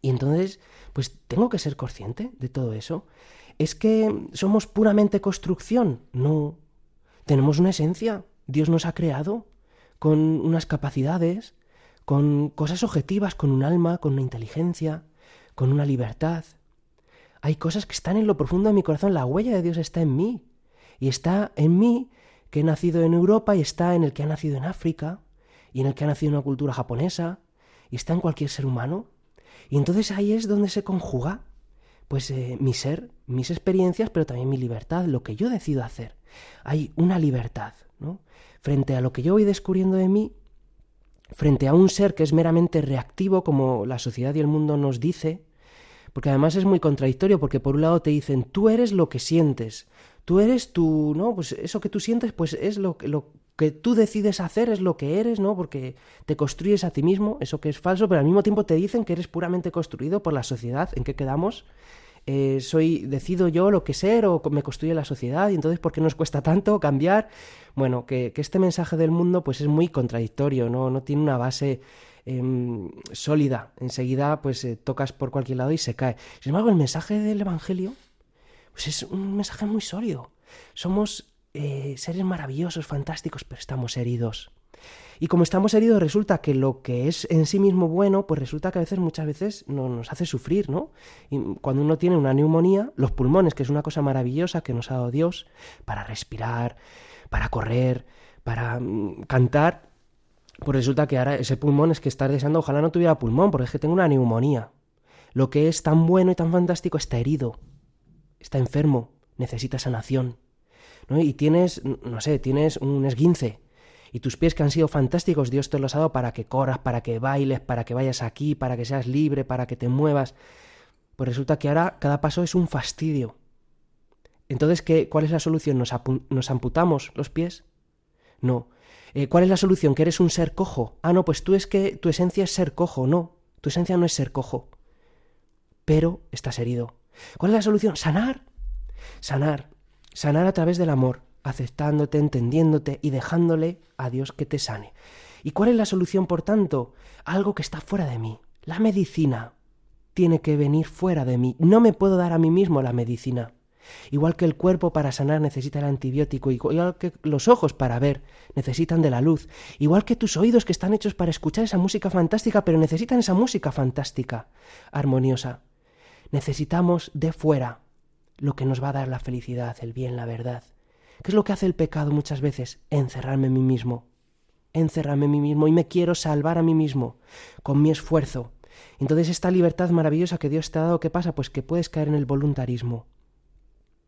[SPEAKER 3] Y entonces, pues tengo que ser consciente de todo eso. ¿Es que somos puramente construcción? No. Tenemos una esencia. Dios nos ha creado con unas capacidades, con cosas objetivas, con un alma, con una inteligencia, con una libertad. Hay cosas que están en lo profundo de mi corazón. La huella de Dios está en mí. Y está en mí que he nacido en Europa y está en el que ha nacido en África y en el que ha nacido una cultura japonesa y está en cualquier ser humano. Y entonces ahí es donde se conjuga pues eh, mi ser, mis experiencias, pero también mi libertad, lo que yo decido hacer. Hay una libertad, ¿no? Frente a lo que yo voy descubriendo de mí, frente a un ser que es meramente reactivo, como la sociedad y el mundo nos dice, porque además es muy contradictorio, porque por un lado te dicen, tú eres lo que sientes, tú eres tú, ¿no? Pues eso que tú sientes, pues es lo, lo, que tú decides hacer es lo que eres, ¿no? Porque te construyes a ti mismo, eso que es falso, pero al mismo tiempo te dicen que eres puramente construido por la sociedad en que quedamos. Eh, soy, decido yo lo que ser o me construye la sociedad y entonces ¿por qué nos cuesta tanto cambiar? Bueno, que, este mensaje del mundo pues es muy contradictorio, no, no tiene una base em, sólida. Enseguida pues eh, tocas por cualquier lado y se cae. Sin embargo, el mensaje del Evangelio pues es un mensaje muy sólido. Somos eh, seres maravillosos, fantásticos, pero estamos heridos. Y como estamos heridos, resulta que lo que es en sí mismo bueno, pues resulta que a veces, muchas veces, no, nos hace sufrir, ¿no? Y cuando uno tiene una neumonía, los pulmones, que es una cosa maravillosa que nos ha dado Dios, para respirar, para correr, para mm, cantar, pues resulta que ahora ese pulmón es que estás deseando, ojalá no tuviera pulmón, porque es que tengo una neumonía. Lo que es tan bueno y tan fantástico está herido, está enfermo, necesita sanación. Y tienes, no sé, tienes un esguince Y tus pies que han sido fantásticos, Dios te los ha dado para que corras, para que bailes, para que vayas aquí, para que seas libre, para que te muevas. Pues resulta que ahora cada paso es un fastidio. Entonces, ¿qué, ¿cuál es la solución? ¿Nos, ¿Nos, amputamos los pies? No. Eh, ¿Cuál es la solución? ¿Que eres un ser cojo? Ah, no, pues tú es que tu esencia es ser cojo. No, tu esencia no es ser cojo. Pero estás herido. ¿Cuál es la solución? Sanar. Sanar. Sanar a través del amor aceptándote, entendiéndote y dejándole a Dios que te sane. ¿Y cuál es la solución, por tanto? Algo que está fuera de mí. La medicina tiene que venir fuera de mí. No me puedo dar a mí mismo la medicina. Igual que el cuerpo para sanar necesita el antibiótico, igual que los ojos para ver necesitan de la luz, igual que tus oídos que están hechos para escuchar esa música fantástica, pero necesitan esa música fantástica, armoniosa. Necesitamos de fuera lo que nos va a dar la felicidad, el bien, la verdad. ¿Qué es lo que hace el pecado muchas veces? Encerrarme en mí mismo. Encerrarme en mí mismo y me quiero salvar a mí mismo con mi esfuerzo. Entonces esta libertad maravillosa que Dios te ha dado, ¿qué pasa? Pues que puedes caer en el voluntarismo.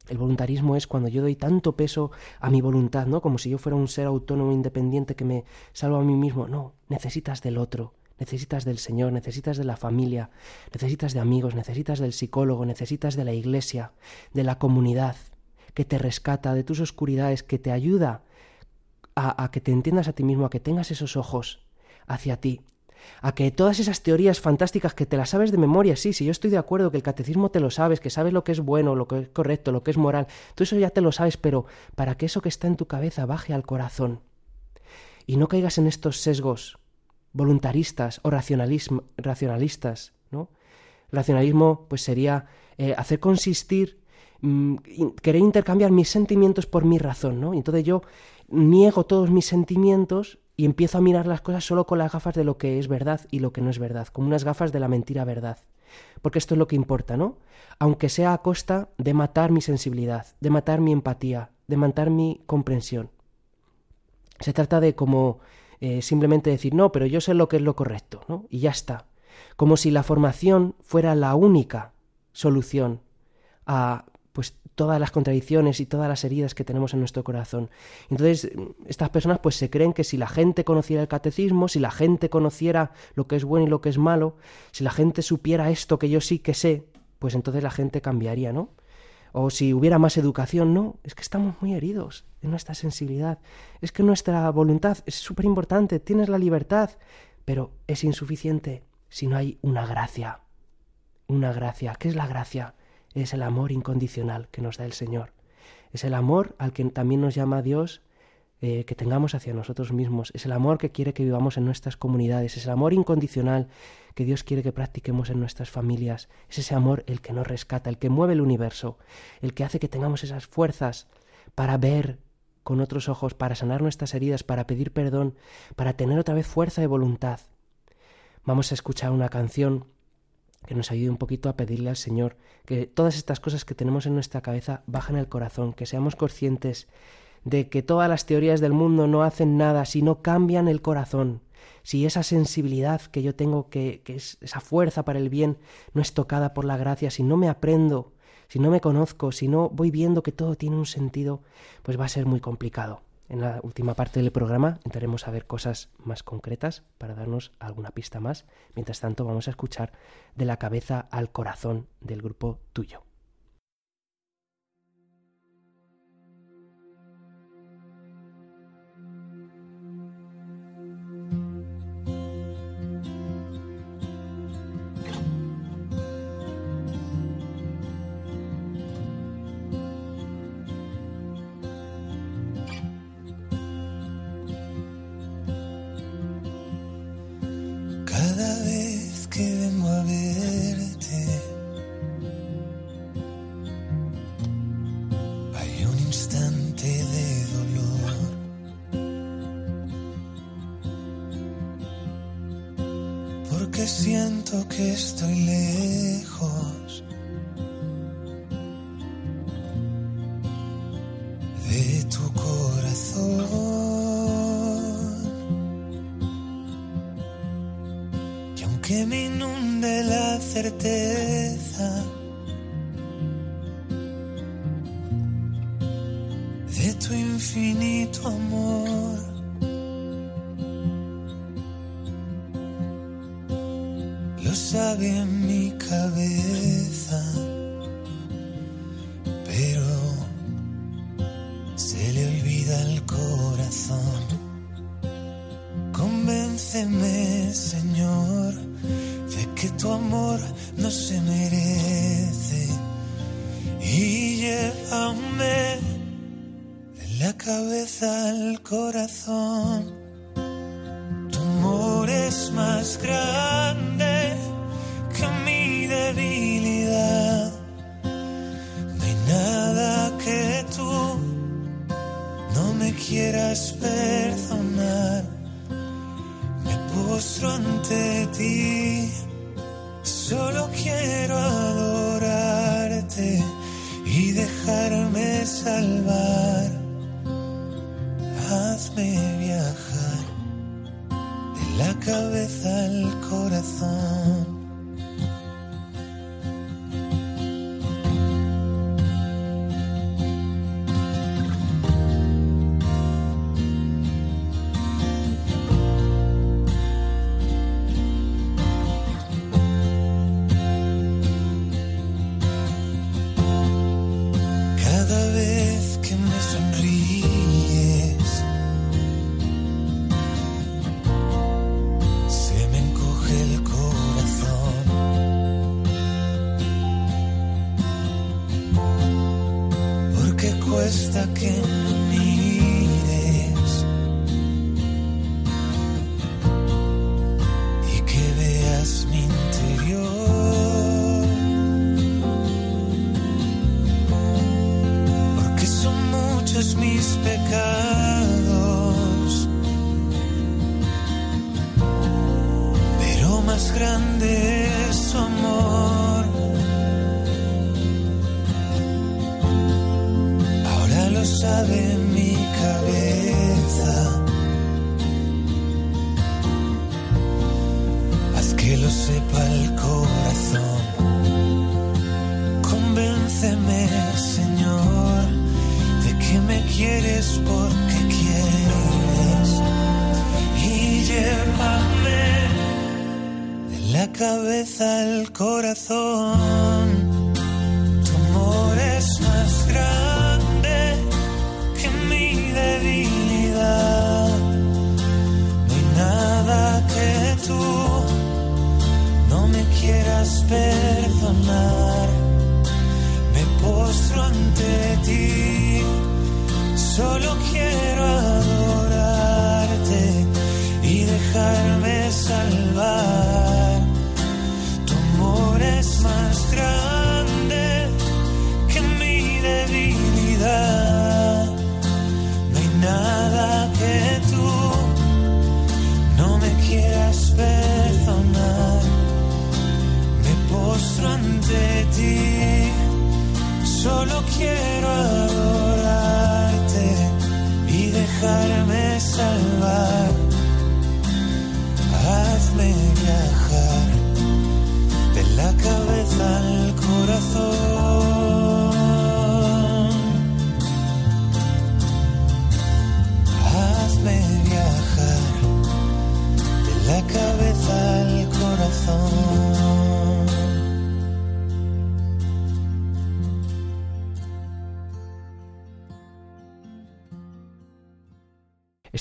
[SPEAKER 3] El voluntarismo es cuando yo doy tanto peso a mi voluntad, ¿no? Como si yo fuera un ser autónomo independiente que me salva a mí mismo. No, necesitas del otro, necesitas del Señor, necesitas de la familia, necesitas de amigos, necesitas del psicólogo, necesitas de la iglesia, de la comunidad que te rescata de tus oscuridades, que te ayuda a, que te entiendas a ti mismo, a que tengas esos ojos hacia ti, a que todas esas teorías fantásticas que te las sabes de memoria, sí, sí, yo estoy de acuerdo que el catecismo te lo sabes, que sabes lo que es bueno, lo que es correcto, lo que es moral, todo eso ya te lo sabes, pero para que eso que está en tu cabeza baje al corazón y no caigas en estos sesgos voluntaristas o racionalistas, ¿no? racionalismo pues sería eh, hacer consistir Mm, querer intercambiar mis sentimientos por mi razón, ¿no? Y entonces yo niego todos mis sentimientos y empiezo a mirar las cosas solo con las gafas de lo que es verdad y lo que no es verdad, como unas gafas de la mentira verdad. Porque esto es lo que importa, ¿no? Aunque sea a costa de matar mi sensibilidad, de matar mi empatía, de matar mi comprensión. Se trata de como eh, simplemente decir, no, pero yo sé lo que es lo correcto, ¿no? Y ya está. Como si la formación fuera la única solución a pues todas las contradicciones y todas las heridas que tenemos en nuestro corazón. Entonces, estas personas pues se creen que si la gente conociera el catecismo, si la gente conociera lo que es bueno y lo que es malo, si la gente supiera esto que yo sí que sé, pues entonces la gente cambiaría, ¿no? O si hubiera más educación, no, es que estamos muy heridos en nuestra sensibilidad. Es que nuestra voluntad es súper importante, tienes la libertad, pero es insuficiente si no hay una gracia. Una gracia. ¿Qué es la gracia? es el amor incondicional que nos da el Señor. Es el amor al que también nos llama Dios eh, que tengamos hacia nosotros mismos. Es el amor que quiere que vivamos en nuestras comunidades. Es el amor incondicional que Dios quiere que practiquemos en nuestras familias. Es ese amor el que nos rescata, el que mueve el universo, el que hace que tengamos esas fuerzas para ver con otros ojos, para sanar nuestras heridas, para pedir perdón, para tener otra vez fuerza de voluntad. Vamos a escuchar una canción que nos ayude un poquito a pedirle al Señor que todas estas cosas que tenemos en nuestra cabeza bajen al corazón, que seamos conscientes de que todas las teorías del mundo no hacen nada si no cambian el corazón, si esa sensibilidad que yo tengo, que, que es esa fuerza para el bien, no es tocada por la gracia, si no me aprendo, si no me conozco, si no voy viendo que todo tiene un sentido, pues va a ser muy complicado. En la última parte del programa entraremos a ver cosas más concretas para darnos alguna pista más. Mientras tanto, vamos a escuchar de la cabeza al corazón del grupo tuyo.
[SPEAKER 5] Lo sabe mi cabeza, pero se le olvida el corazón. Convénceme, Señor, de que tu amor no se merece y llévame de la cabeza al corazón. Tu amor es más grande quieras perdonar. Me postro ante ti, solo quiero adorarte y dejarme salvar. Hazme viajar de la cabeza al corazón.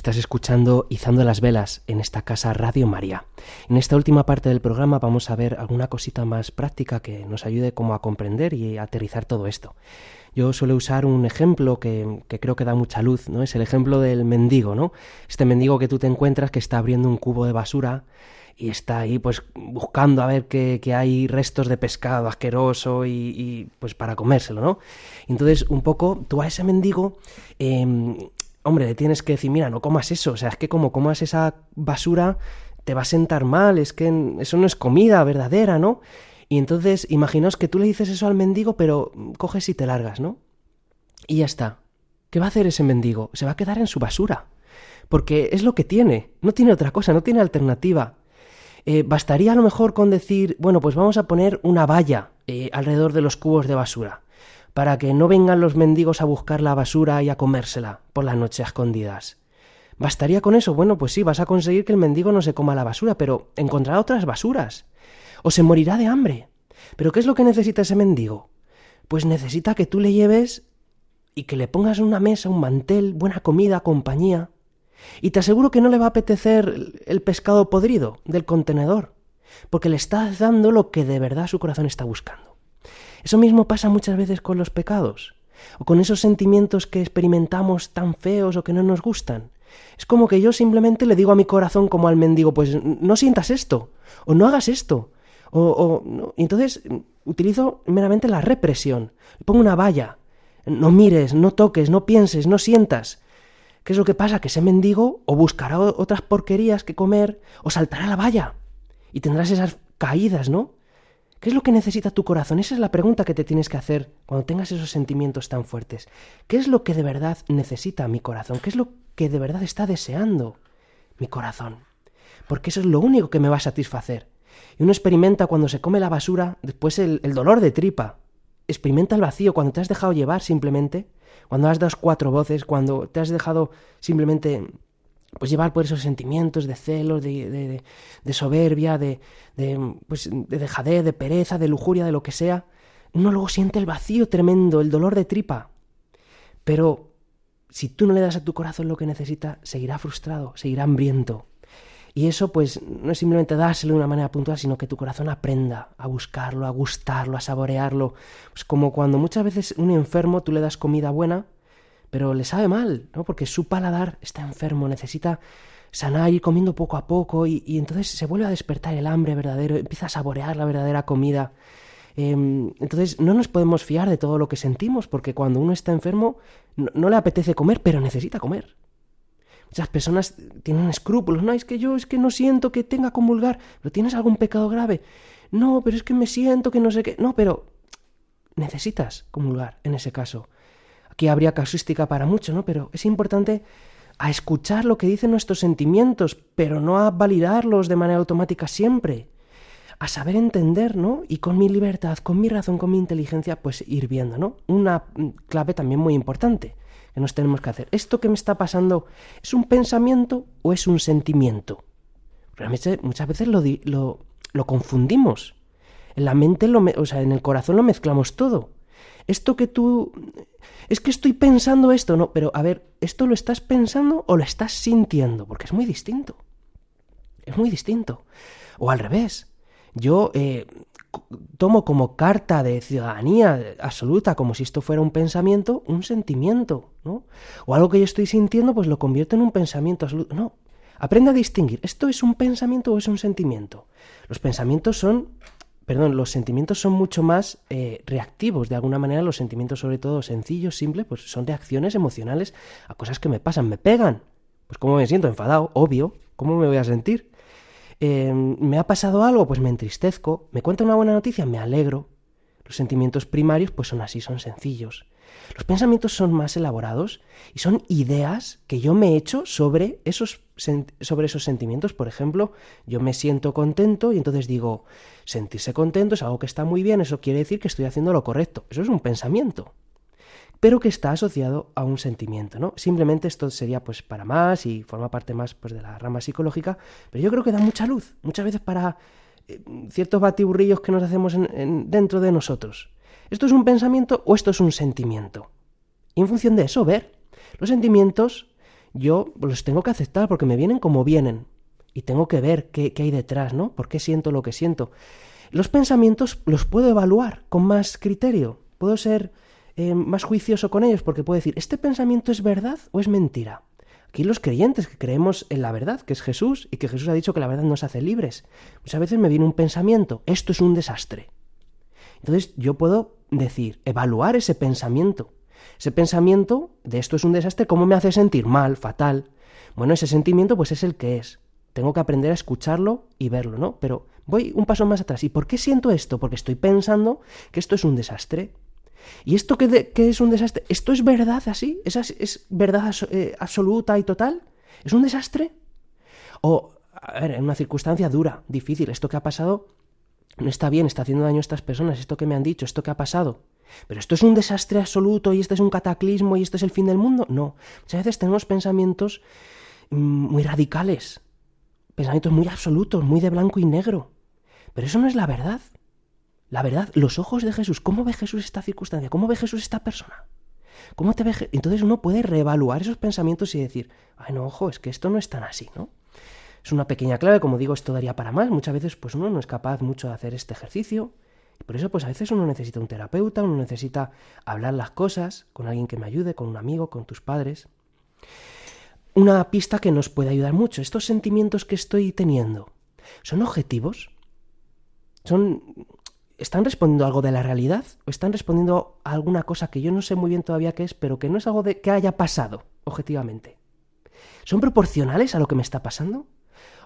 [SPEAKER 3] Estás escuchando Izando las Velas en esta casa Radio María. En esta última parte del programa vamos a ver alguna cosita más práctica que nos ayude como a comprender y aterrizar todo esto. Yo suelo usar un ejemplo que, creo que da mucha luz, ¿no? Es el ejemplo del mendigo, ¿no? Este mendigo que tú te encuentras que está abriendo un cubo de basura y está ahí pues buscando a ver que, hay restos de pescado asqueroso y, pues para comérselo, ¿no? Entonces un poco tú a ese mendigo... Eh, hombre, le tienes que decir, mira, no comas eso, o sea, es que como comas esa basura te va a sentar mal, es que eso no es comida verdadera, ¿no? Y entonces, imaginaos que tú le dices eso al mendigo, pero coges y te largas, ¿no? Y ya está. ¿Qué va a hacer ese mendigo? Se va a quedar en su basura. Porque es lo que tiene, no tiene otra cosa, no tiene alternativa. Eh, bastaría a lo mejor con decir, bueno, pues vamos a poner una valla eh, alrededor de los cubos de basura para que no vengan los mendigos a buscar la basura y a comérsela por la noche a escondidas. ¿Bastaría con eso? Bueno, pues sí, vas a conseguir que el mendigo no se coma la basura, pero encontrará otras basuras. o se morirá de hambre. Pero ¿qué es lo que necesita ese mendigo? Pues necesita que tú le lleves y que le pongas una mesa, un mantel, buena comida, compañía. Y te aseguro que no le va a apetecer el pescado podrido del contenedor, porque le estás dando lo que de verdad su corazón está buscando. Eso mismo pasa muchas veces con los pecados, o con esos sentimientos que experimentamos tan feos o que no nos gustan. Es como que yo simplemente le digo a mi corazón como al mendigo, pues no sientas esto, o no hagas esto, o, o entonces utilizo meramente la represión. Le pongo una valla. No mires, no toques, no pienses, no sientas. ¿Qué es lo que pasa? Que ese mendigo o buscará otras porquerías que comer o saltará la valla. Y tendrás esas caídas, ¿no? ¿Qué es lo que necesita tu corazón? Esa es la pregunta que te tienes que hacer cuando tengas esos sentimientos tan fuertes. ¿Qué es lo que de verdad necesita mi corazón? ¿Qué es lo que de verdad está deseando mi corazón? Porque eso es lo único que me va a satisfacer. Y uno experimenta cuando se come la basura después el, el dolor de tripa. Experimenta el vacío cuando te has dejado llevar simplemente, cuando has dado cuatro voces, cuando te has dejado simplemente pues llevar por esos sentimientos de celos, de, de, soberbia, de, de, pues, de dejadez, de pereza, de lujuria, de lo que sea, uno luego siente el vacío tremendo, el dolor de tripa. Pero si tú no le das a tu corazón lo que necesita, seguirá frustrado, seguirá hambriento. Y eso pues no es simplemente dárselo de una manera puntual, sino que tu corazón aprenda a buscarlo, a gustarlo, a saborearlo. Pues como cuando muchas veces un enfermo tú le das comida buena, pero le sabe mal, ¿no? Porque su paladar está enfermo, necesita sanar, ir comiendo poco a poco y, entonces se vuelve a despertar el hambre verdadero, empieza a saborear la verdadera comida. Eh, entonces no nos podemos fiar de todo lo que sentimos, porque cuando uno está enfermo no, le apetece comer, pero necesita comer. Muchas personas tienen escrúpulos, no, es que yo es que no siento que tenga comulgar, pero tienes algún pecado grave. No, pero es que me siento que no sé qué. No, pero necesitas comulgar en ese caso. Aquí habría casuística para mucho, ¿no? Pero es importante a escuchar lo que dicen nuestros sentimientos, pero no a validarlos de manera automática siempre. A saber entender, ¿no? Y con mi libertad, con mi razón, con mi inteligencia, pues ir viendo, ¿no? Una clave también muy importante que nos tenemos que hacer. ¿Esto que me está pasando es un pensamiento o es un sentimiento? Realmente muchas veces lo, lo, lo confundimos. En la mente, lo, o sea, en el corazón lo mezclamos todo. Esto que tú... Es que estoy pensando esto, no, pero a ver, ¿esto lo estás pensando o lo estás sintiendo? Porque es muy distinto. Es muy distinto. O al revés. Yo eh, tomo como carta de ciudadanía absoluta, como si esto fuera un pensamiento, un sentimiento, ¿no? O algo que yo estoy sintiendo, pues lo convierto en un pensamiento absoluto. No. Aprende a distinguir, ¿esto es un pensamiento o es un sentimiento? Los pensamientos son perdón, los sentimientos son mucho más eh, reactivos. De alguna manera, los sentimientos, sobre todo sencillos, simples, pues son reacciones emocionales a cosas que me pasan, me pegan. Pues cómo me siento enfadado, obvio, ¿cómo me voy a sentir? Eh, ¿Me ha pasado algo? Pues me entristezco. ¿Me cuenta una buena noticia? Me alegro. Los sentimientos primarios, pues son así, son sencillos. Los pensamientos son más elaborados y son ideas que yo me he hecho sobre esos, sobre esos sentimientos. Por ejemplo, yo me siento contento y entonces digo, sentirse contento es algo que está muy bien, eso quiere decir que estoy haciendo lo correcto. Eso es un pensamiento pero que está asociado a un sentimiento, ¿no? Simplemente esto sería pues para más y forma parte más pues de la rama psicológica, pero yo creo que da mucha luz, muchas veces para eh, ciertos batiburrillos que nos hacemos en, en, dentro de nosotros. ¿Esto es un pensamiento o esto es un sentimiento? Y en función de eso, ver. Los sentimientos yo los tengo que aceptar porque me vienen como vienen. Y tengo que ver qué, qué hay detrás, ¿no? ¿Por qué siento lo que siento? Los pensamientos los puedo evaluar con más criterio. Puedo ser eh, más juicioso con ellos porque puedo decir, ¿este pensamiento es verdad o es mentira? Aquí los creyentes que creemos en la verdad, que es Jesús, y que Jesús ha dicho que la verdad nos hace libres. Muchas veces me viene un pensamiento, esto es un desastre. Entonces yo puedo decir, evaluar ese pensamiento. Ese pensamiento de esto es un desastre, ¿cómo me hace sentir mal, fatal? Bueno, ese sentimiento pues es el que es. Tengo que aprender a escucharlo y verlo, ¿no? Pero voy un paso más atrás. ¿Y por qué siento esto? Porque estoy pensando que esto es un desastre. ¿Y esto qué, qué es un desastre? ¿Esto es verdad así? ¿Es, es verdad eh, absoluta y total? ¿Es un desastre? O, a ver, en una circunstancia dura, difícil, esto que ha pasado no está bien, está haciendo daño a estas personas, esto que me han dicho, esto que ha pasado. Pero esto es un desastre absoluto y este es un cataclismo y este es el fin del mundo. No, muchas veces tenemos pensamientos muy radicales, pensamientos muy absolutos, muy de blanco y negro. Pero eso no es la verdad. La verdad, los ojos de Jesús, ¿cómo ve Jesús esta circunstancia? ¿Cómo ve Jesús esta persona? ¿Cómo te ve? Entonces uno puede reevaluar esos pensamientos y decir, ay no, ojo, es que esto no es tan así, ¿no? Es una pequeña clave, como digo, esto daría para más. Muchas veces pues uno no es capaz mucho de hacer este ejercicio. Y por eso pues a veces uno necesita un terapeuta, uno necesita hablar las cosas con alguien que me ayude, con un amigo, con tus padres. Una pista que nos puede ayudar mucho. Estos sentimientos que estoy teniendo, ¿son objetivos? ¿Son ¿Están respondiendo a algo de la realidad? ¿O están respondiendo a alguna cosa que yo no sé muy bien todavía qué es, pero que no es algo de que haya pasado, objetivamente? ¿Son proporcionales a lo que me está pasando?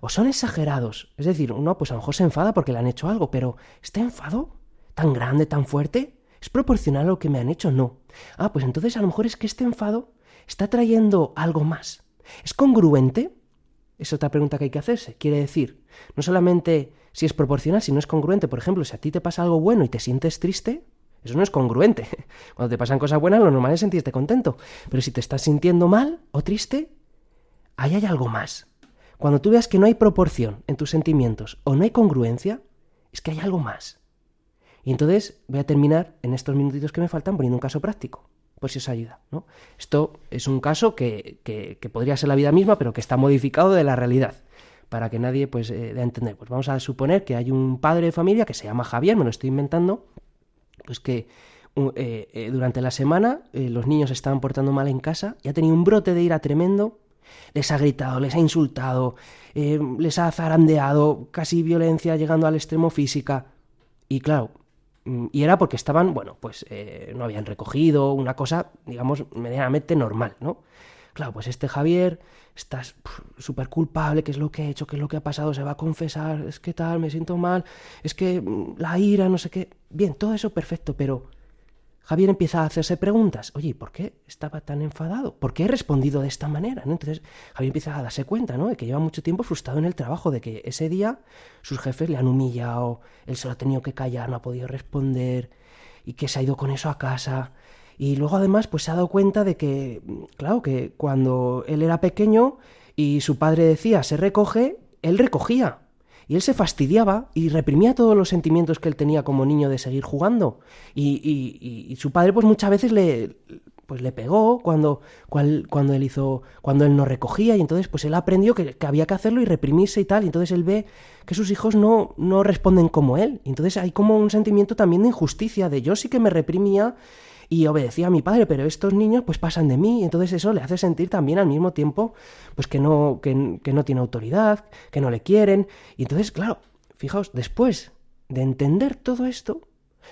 [SPEAKER 3] ¿O son exagerados? Es decir, uno pues a lo mejor se enfada porque le han hecho algo, pero ¿este enfado tan grande, tan fuerte? ¿Es proporcional a lo que me han hecho? No. Ah, pues entonces a lo mejor es que este enfado está trayendo algo más. ¿Es congruente? Es otra pregunta que hay que hacerse. Quiere decir, no solamente si es proporcional, si no es congruente. Por ejemplo, si a ti te pasa algo bueno y te sientes triste, eso no es congruente. Cuando te pasan cosas buenas, lo normal es sentirte contento. Pero si te estás sintiendo mal o triste, ahí hay algo más. Cuando tú veas que no hay proporción en tus sentimientos o no hay congruencia, es que hay algo más. Y entonces voy a terminar en estos minutitos que me faltan poniendo un caso práctico, por si os ayuda. ¿no? Esto es un caso que, que, podría ser la vida misma, pero que está modificado de la realidad para que nadie pues eh, dé a entender. Pues vamos a suponer que hay un padre de familia que se llama Javier, me lo estoy inventando, pues que eh, eh, durante la semana los niños estaban portando mal en casa y ha tenido un brote de ira tremendo, les ha gritado, les ha insultado, les ha zarandeado, casi violencia llegando al extremo física. Y claro, mm, y era porque estaban, bueno, pues no habían recogido una cosa, digamos, medianamente normal, ¿no? Claro, pues este Javier estás súper culpable, qué es lo que he hecho, qué es lo que ha pasado, se va a confesar, es que tal, me siento mal, es que mm, la ira, no sé qué. Bien, todo eso perfecto, pero Javier empieza a hacerse preguntas. Oye, ¿por qué estaba tan enfadado? ¿Por qué he respondido de esta manera? ¿no? Entonces Javier empieza a darse cuenta, ¿no? De que lleva mucho tiempo frustrado en el trabajo, de que ese día sus jefes le han humillado, él se lo ha tenido que callar, no ha podido responder, y que se ha ido con eso a casa y luego además pues se ha dado cuenta de que, claro, que cuando él era pequeño y su padre decía se recoge, él recogía. Y él se fastidiaba y reprimía todos los sentimientos que él tenía como niño de seguir jugando. Y, y, su padre pues muchas veces le, pues le pegó cuando, cuando él hizo, cuando él no recogía y entonces pues él aprendió que, había que hacerlo y reprimirse y tal y entonces él ve que sus hijos no, no responden como él. Entonces hay como un sentimiento también de injusticia, de yo sí que me reprimía y obedecía a mi padre, pero estos niños pues pasan de mí, y entonces eso le hace sentir también al mismo tiempo pues que no, que, no tiene autoridad, que no le quieren, y entonces, claro, fijaos, después de entender todo esto,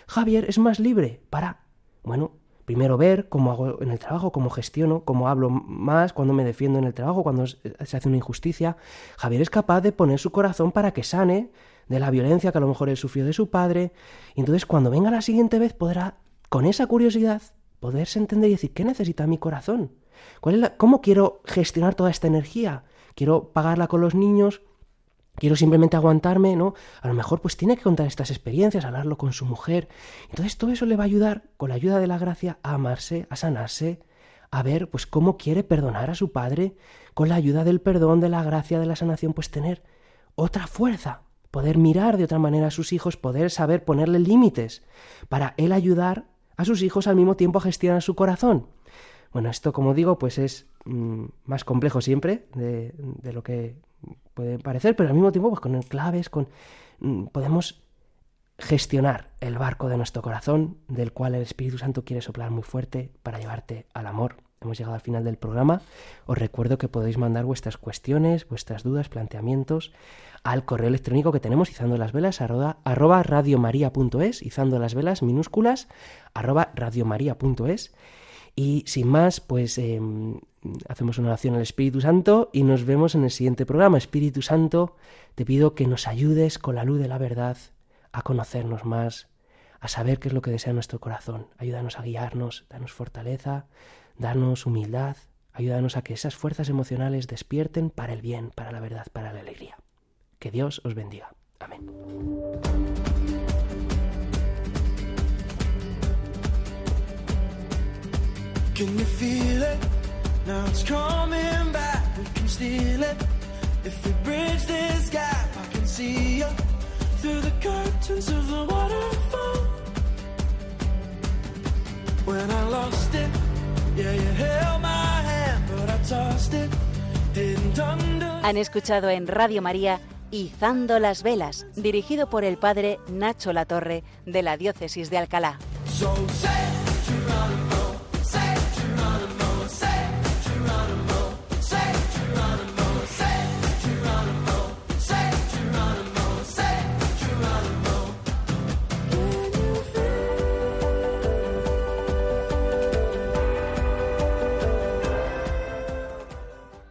[SPEAKER 3] Javier es más libre para, bueno, primero ver cómo hago en el trabajo, cómo gestiono, cómo hablo más, cuando me defiendo en el trabajo, cuando se hace una injusticia. Javier es capaz de poner su corazón para que sane de la violencia que a lo mejor él sufrió de su padre. Y entonces cuando venga la siguiente vez podrá con esa curiosidad, poderse entender y decir, ¿qué necesita mi corazón? ¿Cuál es ¿Cómo quiero gestionar toda esta energía? ¿Quiero pagarla con los niños? ¿Quiero simplemente aguantarme? ¿No? A lo mejor pues tiene que contar estas experiencias, hablarlo con su mujer. Entonces todo eso le va a ayudar, con la ayuda de la gracia, a amarse, a sanarse, a ver pues cómo quiere perdonar a su padre, con la ayuda del perdón, de la gracia, de la sanación, pues tener otra fuerza, poder mirar de otra manera a sus hijos, poder saber ponerle límites, para él ayudar a sus hijos al mismo tiempo a gestionar su corazón. Bueno, esto como digo, pues es mm, más complejo siempre de, lo que puede parecer, pero al mismo tiempo, pues con claves, con mm, podemos gestionar el barco de nuestro corazón, del cual el Espíritu Santo quiere soplar muy fuerte para llevarte al amor. Hemos llegado al final del programa. Os recuerdo que podéis mandar vuestras cuestiones, vuestras dudas, planteamientos al correo electrónico que tenemos izando las velas arroba, arroba radiomaria.es, izando las velas minúsculas arroba radiomaria.es. Y sin más, pues em, hacemos una oración al Espíritu Santo y nos vemos en el siguiente programa. Espíritu Santo, te pido que nos ayudes con la luz de la verdad a conocernos más, a saber qué es lo que desea nuestro corazón. Ayúdanos a guiarnos, danos fortaleza, danos humildad, ayúdanos a que esas fuerzas emocionales despierten para el bien, para la verdad, para la alegría. Que Dios os bendiga. Amén. Can you feel it? Now it's coming back. We can steal it. If we bridge this gap, I can see you
[SPEAKER 2] through the curtains of the waterfall. When I lost it,
[SPEAKER 6] Han escuchado en Radio María Izando las Velas, dirigido por el padre Nacho Latorre de la Diócesis de Alcalá.